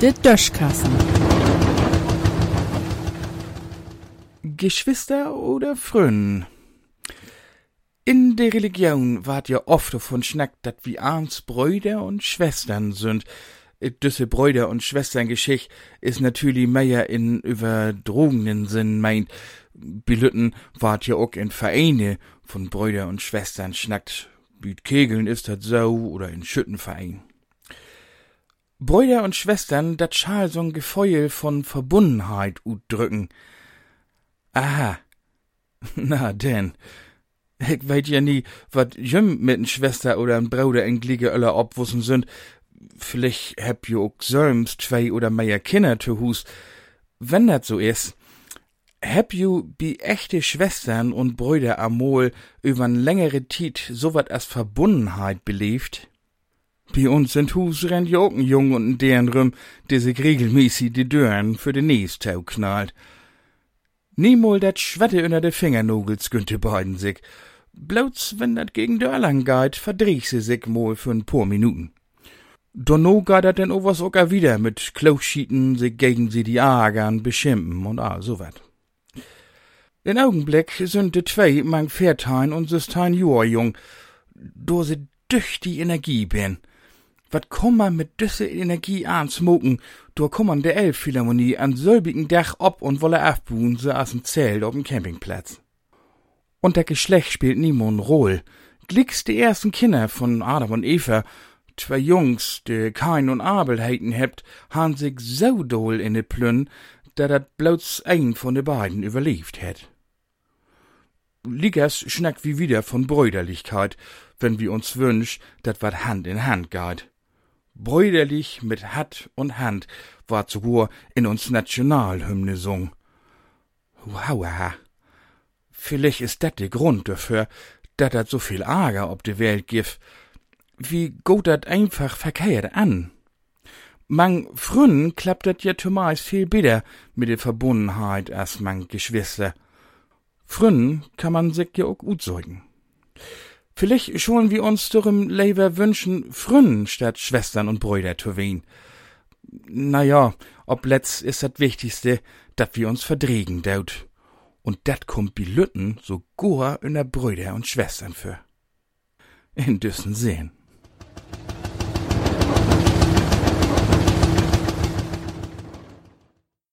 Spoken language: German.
Der Döschkassen. Geschwister oder Frönen? In der Religion ward ja oft davon schnackt, dat wie ahns Brüder und Schwestern sind. Düsse Brüder und Schwestern Geschicht is natürlich mehr in überdrogenen Sinn meint. Bilütten wart ja auch in Vereine von Brüder und Schwestern schnackt. Büt Kegeln ist dat so oder in Schüttenverein. Brüder und Schwestern, dat schal so'n Gefeuel von Verbundenheit drücken. Aha. Na denn. Ich weet ja nie, wat jüm mit n Schwester oder n Bruder in Gliege öller obwussen sind. Vielleicht heb jo auch selbst zwei oder mehr Kinder zu Hus. Wenn dat so is, heb ju bi echte Schwestern und Brüder amol übern längere Tiet so wat as Verbundenheit belebt? Bi uns sind Hus rennt jo auch n Jung und deren rum, der sich regelmäßig die Dörren für den Nästau knallt. Niemol dat Schwette unter de Fingernogels günnte beiden sich. Bloß wenn dat gegen Dörlang geht, verdreh sie sich mal für n paar Minuten. Donno geht dat denn overs ocker wieder mit Klauschieten sich gegen sie die Agern beschimpfen und all so wat. Den Augenblick sind de zwei mein Pferdhein und Süstein Joa jung, do se die Energie bin. Wat komm man mit düsse Energie ansmoken, do komm man der Elbphilharmonie an selbigen Dach ob und wolle aufbuhen, so as ein Zelt dem Campingplatz. Und der Geschlecht spielt niemand Roll. Glicks die ersten Kinder von Adam und Eva, zwei Jungs, de Kain und Abel heiten hebt, han sich so doll in de Plünn, da dat bloß ein von de beiden überlebt hätt. Liggers schnackt wie wieder von Brüderlichkeit, wenn wir uns wünsch, dat wat Hand in Hand geht. Brüderlich mit Hat und Hand war sogar in uns Nationalhymne sung. Hauaha. Vielleicht ist dat de Grund dafür, dat dat so viel Ärger ob de Welt gif. Wie geht dat einfach verkehrt an? Mang frühen klappt dat ja zumeist viel besser mit der Verbundenheit als man Geschwister. Frühen kann man sich ja auch gut säugen. Vielleicht schon wir uns dürem Leber wünschen, Frünnen statt Schwestern und Brüder zu wen. Na ja, ob letzt ist das Wichtigste, dat wir uns verdregen daut. Und dat kommt bi Lütten so goa in der Brüder und Schwestern für. In düssen sehen.